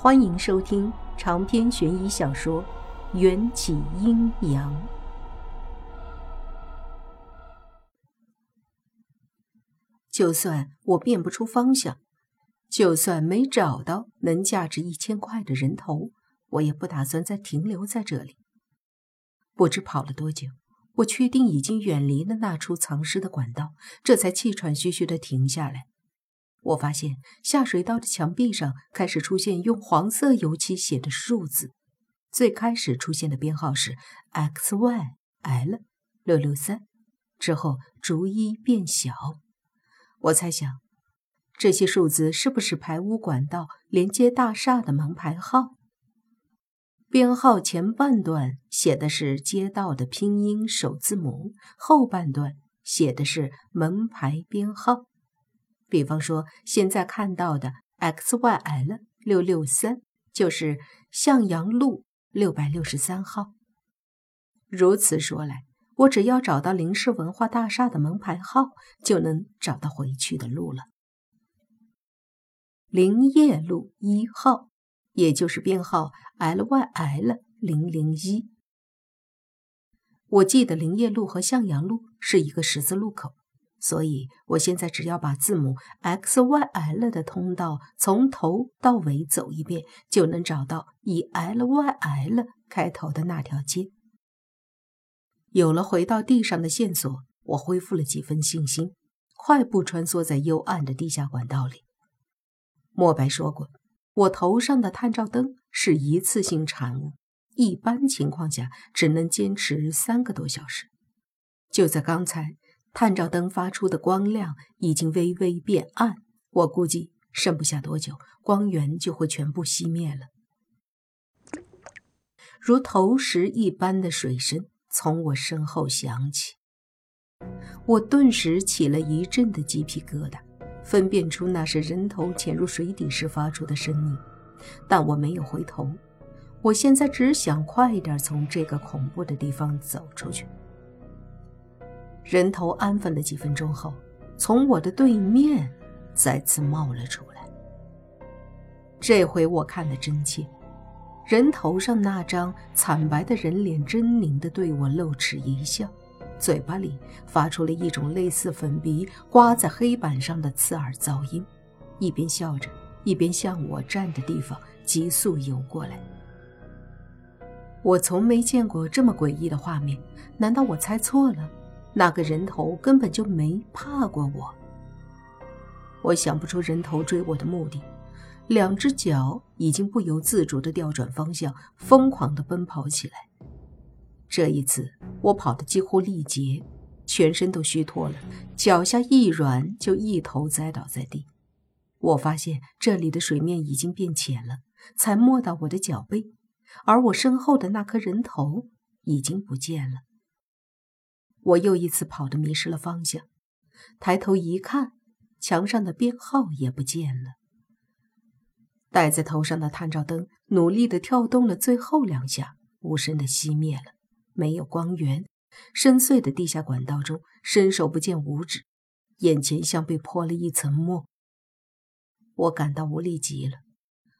欢迎收听长篇悬疑小说《缘起阴阳》。就算我辨不出方向，就算没找到能价值一千块的人头，我也不打算再停留在这里。不知跑了多久，我确定已经远离了那处藏尸的管道，这才气喘吁吁的停下来。我发现下水道的墙壁上开始出现用黄色油漆写的数字，最开始出现的编号是 X Y L 六六三，之后逐一变小。我猜想，这些数字是不是排污管道连接大厦的门牌号？编号前半段写的是街道的拼音首字母，后半段写的是门牌编号。比方说，现在看到的 X Y L 六六三就是向阳路六百六十三号。如此说来，我只要找到林氏文化大厦的门牌号，就能找到回去的路了。林业路一号，也就是编号 L Y L 零零一。我记得林业路和向阳路是一个十字路口。所以，我现在只要把字母 X Y L 的通道从头到尾走一遍，就能找到以 L Y L 开头的那条街。有了回到地上的线索，我恢复了几分信心，快步穿梭在幽暗的地下管道里。莫白说过，我头上的探照灯是一次性产物，一般情况下只能坚持三个多小时。就在刚才。探照灯发出的光亮已经微微变暗，我估计剩不下多久，光源就会全部熄灭了。如投石一般的水声从我身后响起，我顿时起了一阵的鸡皮疙瘩，分辨出那是人头潜入水底时发出的声音，但我没有回头。我现在只想快一点从这个恐怖的地方走出去。人头安分了几分钟后，从我的对面再次冒了出来。这回我看得真切，人头上那张惨白的人脸狰狞地对我露齿一笑，嘴巴里发出了一种类似粉笔刮在黑板上的刺耳噪音，一边笑着，一边向我站的地方急速游过来。我从没见过这么诡异的画面，难道我猜错了？那个人头根本就没怕过我。我想不出人头追我的目的，两只脚已经不由自主地调转方向，疯狂地奔跑起来。这一次，我跑得几乎力竭，全身都虚脱了，脚下一软就一头栽倒在地。我发现这里的水面已经变浅了，才没到我的脚背，而我身后的那颗人头已经不见了。我又一次跑得迷失了方向，抬头一看，墙上的编号也不见了。戴在头上的探照灯努力地跳动了最后两下，无声地熄灭了，没有光源。深邃的地下管道中，伸手不见五指，眼前像被泼了一层墨。我感到无力极了，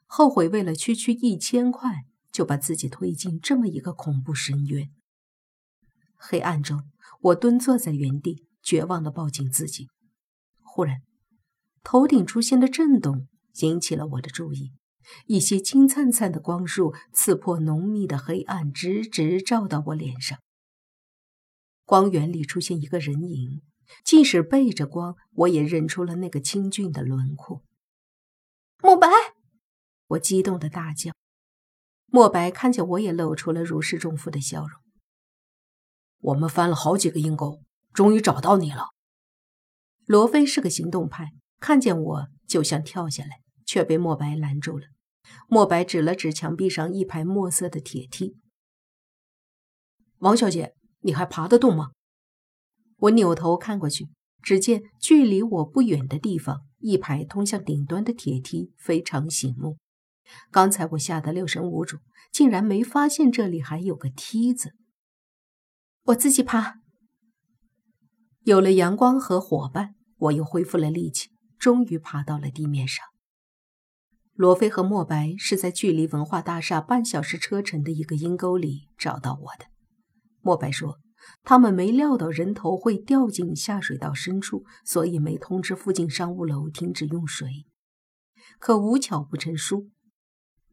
后悔为了区区一千块就把自己推进这么一个恐怖深渊。黑暗中。我蹲坐在原地，绝望地抱紧自己。忽然，头顶出现的震动引起了我的注意。一些金灿灿的光束刺破浓密的黑暗，直直照到我脸上。光源里出现一个人影，即使背着光，我也认出了那个清俊的轮廓。莫白！我激动的大叫。莫白看见我也露出了如释重负的笑容。我们翻了好几个阴沟，终于找到你了。罗非是个行动派，看见我就想跳下来，却被莫白拦住了。莫白指了指墙壁上一排墨色的铁梯：“王小姐，你还爬得动吗？”我扭头看过去，只见距离我不远的地方，一排通向顶端的铁梯非常醒目。刚才我吓得六神无主，竟然没发现这里还有个梯子。我自己爬。有了阳光和伙伴，我又恢复了力气，终于爬到了地面上。罗非和莫白是在距离文化大厦半小时车程的一个阴沟里找到我的。莫白说，他们没料到人头会掉进下水道深处，所以没通知附近商务楼停止用水。可无巧不成书，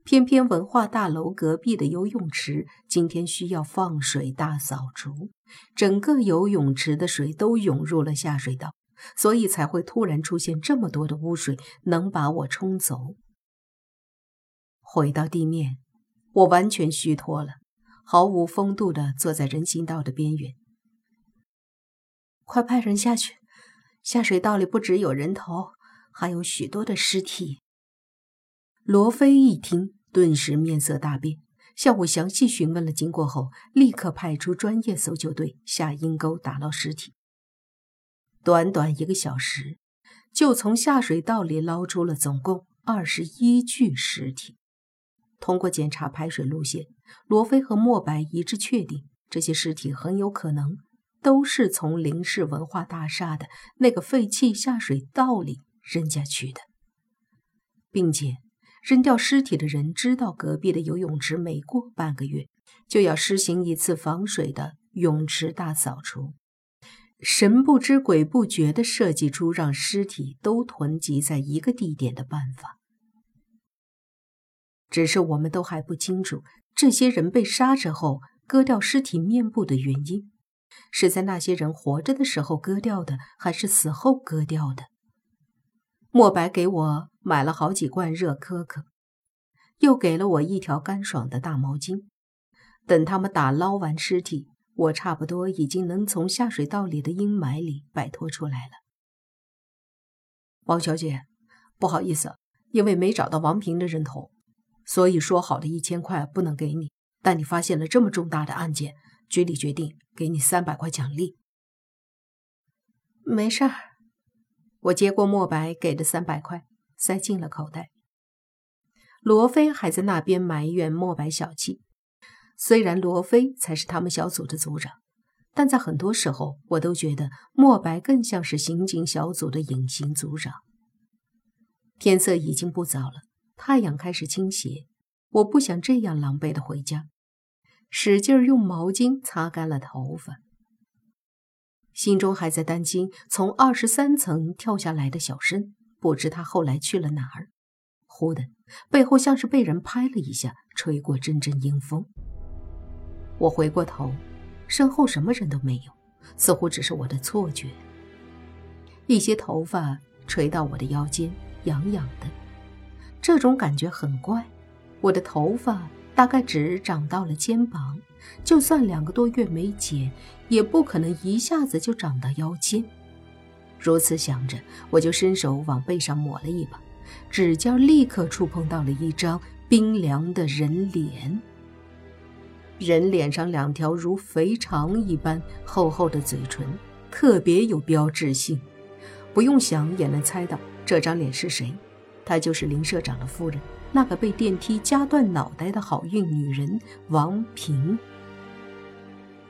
偏偏文化大楼隔壁的游泳池今天需要放水大扫除，整个游泳池的水都涌入了下水道，所以才会突然出现这么多的污水，能把我冲走。回到地面，我完全虚脱了，毫无风度地坐在人行道的边缘。快派人下去！下水道里不只有人头，还有许多的尸体。罗非一听，顿时面色大变，向我详细询问了经过后，立刻派出专业搜救队下阴沟打捞尸体。短短一个小时，就从下水道里捞出了总共二十一具尸体。通过检查排水路线，罗非和莫白一致确定，这些尸体很有可能都是从林氏文化大厦的那个废弃下水道里扔下去的，并且扔掉尸体的人知道，隔壁的游泳池每过半个月就要施行一次防水的泳池大扫除，神不知鬼不觉地设计出让尸体都囤积在一个地点的办法。只是我们都还不清楚，这些人被杀之后割掉尸体面部的原因，是在那些人活着的时候割掉的，还是死后割掉的？莫白给我买了好几罐热可可，又给了我一条干爽的大毛巾。等他们打捞完尸体，我差不多已经能从下水道里的阴霾里摆脱出来了。王小姐，不好意思，因为没找到王平的人头。所以说好的一千块不能给你，但你发现了这么重大的案件，局里决定给你三百块奖励。没事儿，我接过莫白给的三百块，塞进了口袋。罗非还在那边埋怨莫白小气，虽然罗非才是他们小组的组长，但在很多时候，我都觉得莫白更像是刑警小组的隐形组长。天色已经不早了。太阳开始倾斜，我不想这样狼狈的回家，使劲用毛巾擦干了头发，心中还在担心从二十三层跳下来的小申，不知他后来去了哪儿。忽的，背后像是被人拍了一下，吹过阵阵阴风。我回过头，身后什么人都没有，似乎只是我的错觉。一些头发垂到我的腰间，痒痒的。这种感觉很怪，我的头发大概只长到了肩膀，就算两个多月没剪，也不可能一下子就长到腰间。如此想着，我就伸手往背上抹了一把，指尖立刻触碰到了一张冰凉的人脸。人脸上两条如肥肠一般厚厚的嘴唇，特别有标志性，不用想也能猜到这张脸是谁。她就是林社长的夫人，那个被电梯夹断脑袋的好运女人王平。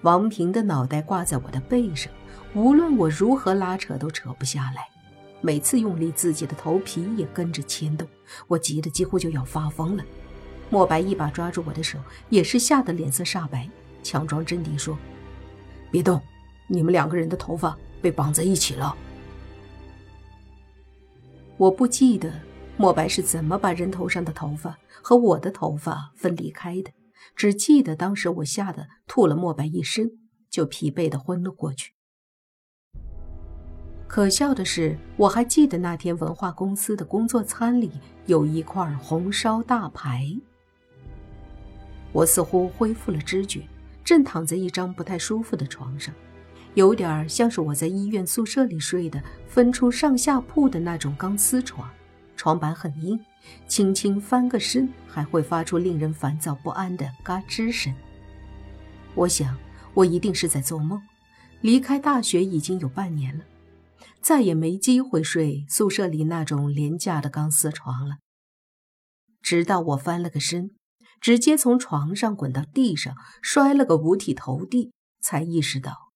王平的脑袋挂在我的背上，无论我如何拉扯都扯不下来，每次用力，自己的头皮也跟着牵动，我急得几乎就要发疯了。莫白一把抓住我的手，也是吓得脸色煞白，强装镇定说：“别动，你们两个人的头发被绑在一起了。”我不记得。莫白是怎么把人头上的头发和我的头发分离开的？只记得当时我吓得吐了莫白一身，就疲惫的昏了过去。可笑的是，我还记得那天文化公司的工作餐里有一块红烧大排。我似乎恢复了知觉，正躺在一张不太舒服的床上，有点像是我在医院宿舍里睡的分出上下铺的那种钢丝床。床板很硬，轻轻翻个身还会发出令人烦躁不安的嘎吱声。我想，我一定是在做梦。离开大学已经有半年了，再也没机会睡宿舍里那种廉价的钢丝床了。直到我翻了个身，直接从床上滚到地上，摔了个五体投地，才意识到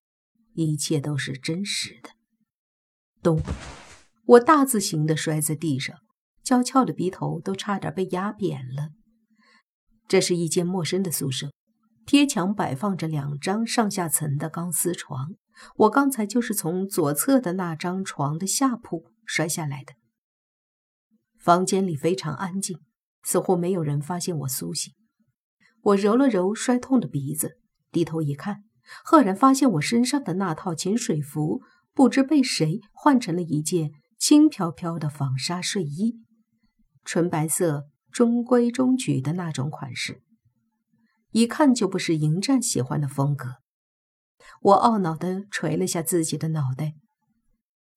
一切都是真实的。咚！我大字形的摔在地上。娇俏的鼻头都差点被压扁了。这是一间陌生的宿舍，贴墙摆放着两张上下层的钢丝床。我刚才就是从左侧的那张床的下铺摔下来的。房间里非常安静，似乎没有人发现我苏醒。我揉了揉摔痛的鼻子，低头一看，赫然发现我身上的那套潜水服不知被谁换成了一件轻飘飘的纺纱睡衣，纯白色。中规中矩的那种款式，一看就不是迎战喜欢的风格。我懊恼地捶了下自己的脑袋。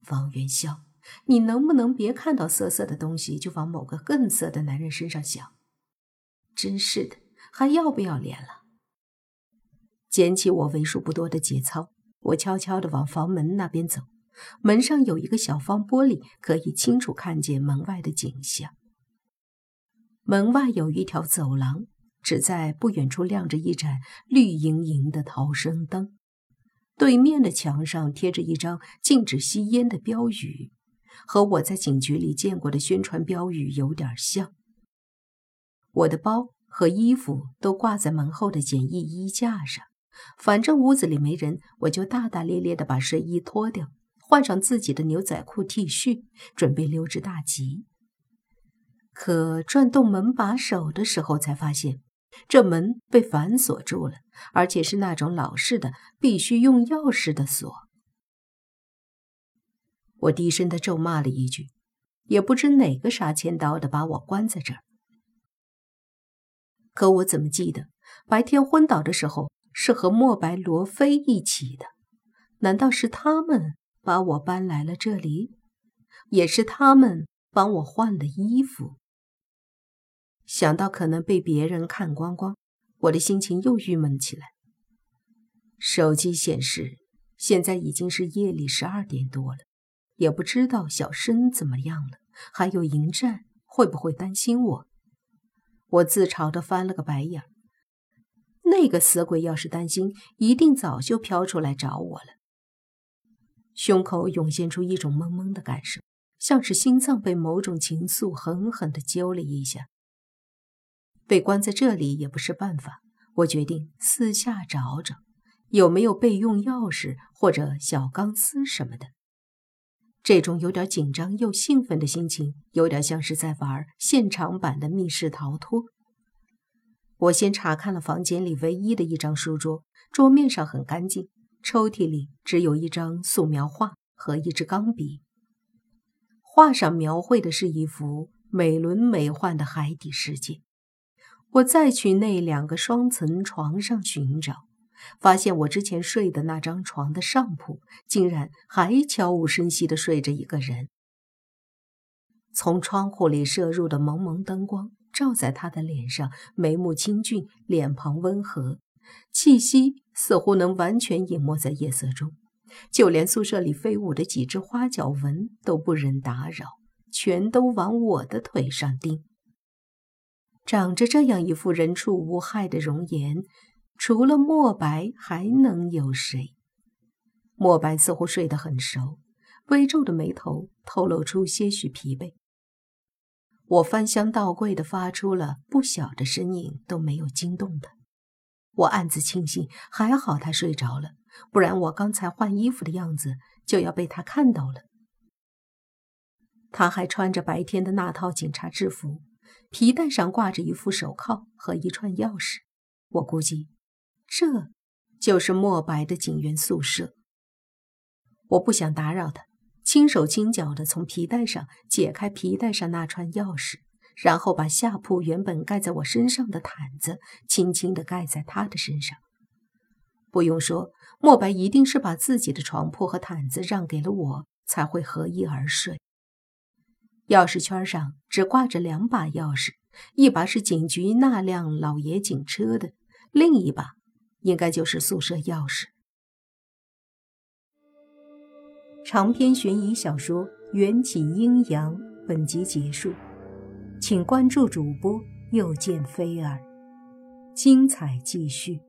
王元宵，你能不能别看到色色的东西就往某个更色的男人身上想？真是的，还要不要脸了？捡起我为数不多的节操，我悄悄地往房门那边走。门上有一个小方玻璃，可以清楚看见门外的景象。门外有一条走廊，只在不远处亮着一盏绿莹莹的逃生灯。对面的墙上贴着一张禁止吸烟的标语，和我在警局里见过的宣传标语有点像。我的包和衣服都挂在门后的简易衣架上，反正屋子里没人，我就大大咧咧地把睡衣脱掉，换上自己的牛仔裤、T 恤，准备溜之大吉。可转动门把手的时候，才发现这门被反锁住了，而且是那种老式的、必须用钥匙的锁。我低声的咒骂了一句，也不知哪个杀千刀的把我关在这儿。可我怎么记得白天昏倒的时候是和莫白、罗非一起的？难道是他们把我搬来了这里？也是他们帮我换了衣服？想到可能被别人看光光，我的心情又郁闷起来。手机显示现在已经是夜里十二点多了，也不知道小申怎么样了，还有迎战会不会担心我？我自嘲地翻了个白眼儿。那个死鬼要是担心，一定早就飘出来找我了。胸口涌现出一种懵懵的感受，像是心脏被某种情愫狠狠地揪了一下。被关在这里也不是办法，我决定四下找找，有没有备用钥匙或者小钢丝什么的。这种有点紧张又兴奋的心情，有点像是在玩现场版的密室逃脱。我先查看了房间里唯一的一张书桌，桌面上很干净，抽屉里只有一张素描画和一支钢笔，画上描绘的是一幅美轮美奂的海底世界。我再去那两个双层床上寻找，发现我之前睡的那张床的上铺竟然还悄无声息地睡着一个人。从窗户里射入的蒙蒙灯光照在他的脸上，眉目清俊，脸庞温和，气息似乎能完全隐没在夜色中，就连宿舍里飞舞的几只花脚蚊都不忍打扰，全都往我的腿上钉。长着这样一副人畜无害的容颜，除了墨白还能有谁？墨白似乎睡得很熟，微皱的眉头透露出些许疲惫。我翻箱倒柜的发出了不小的声音，都没有惊动他。我暗自庆幸，还好他睡着了，不然我刚才换衣服的样子就要被他看到了。他还穿着白天的那套警察制服。皮带上挂着一副手铐和一串钥匙，我估计这就是墨白的警员宿舍。我不想打扰他，轻手轻脚地从皮带上解开皮带上那串钥匙，然后把下铺原本盖在我身上的毯子轻轻地盖在他的身上。不用说，墨白一定是把自己的床铺和毯子让给了我，才会合衣而睡。钥匙圈上只挂着两把钥匙，一把是警局那辆老爷警车的，另一把应该就是宿舍钥匙。长篇悬疑小说《缘起阴阳》本集结束，请关注主播又见菲儿，精彩继续。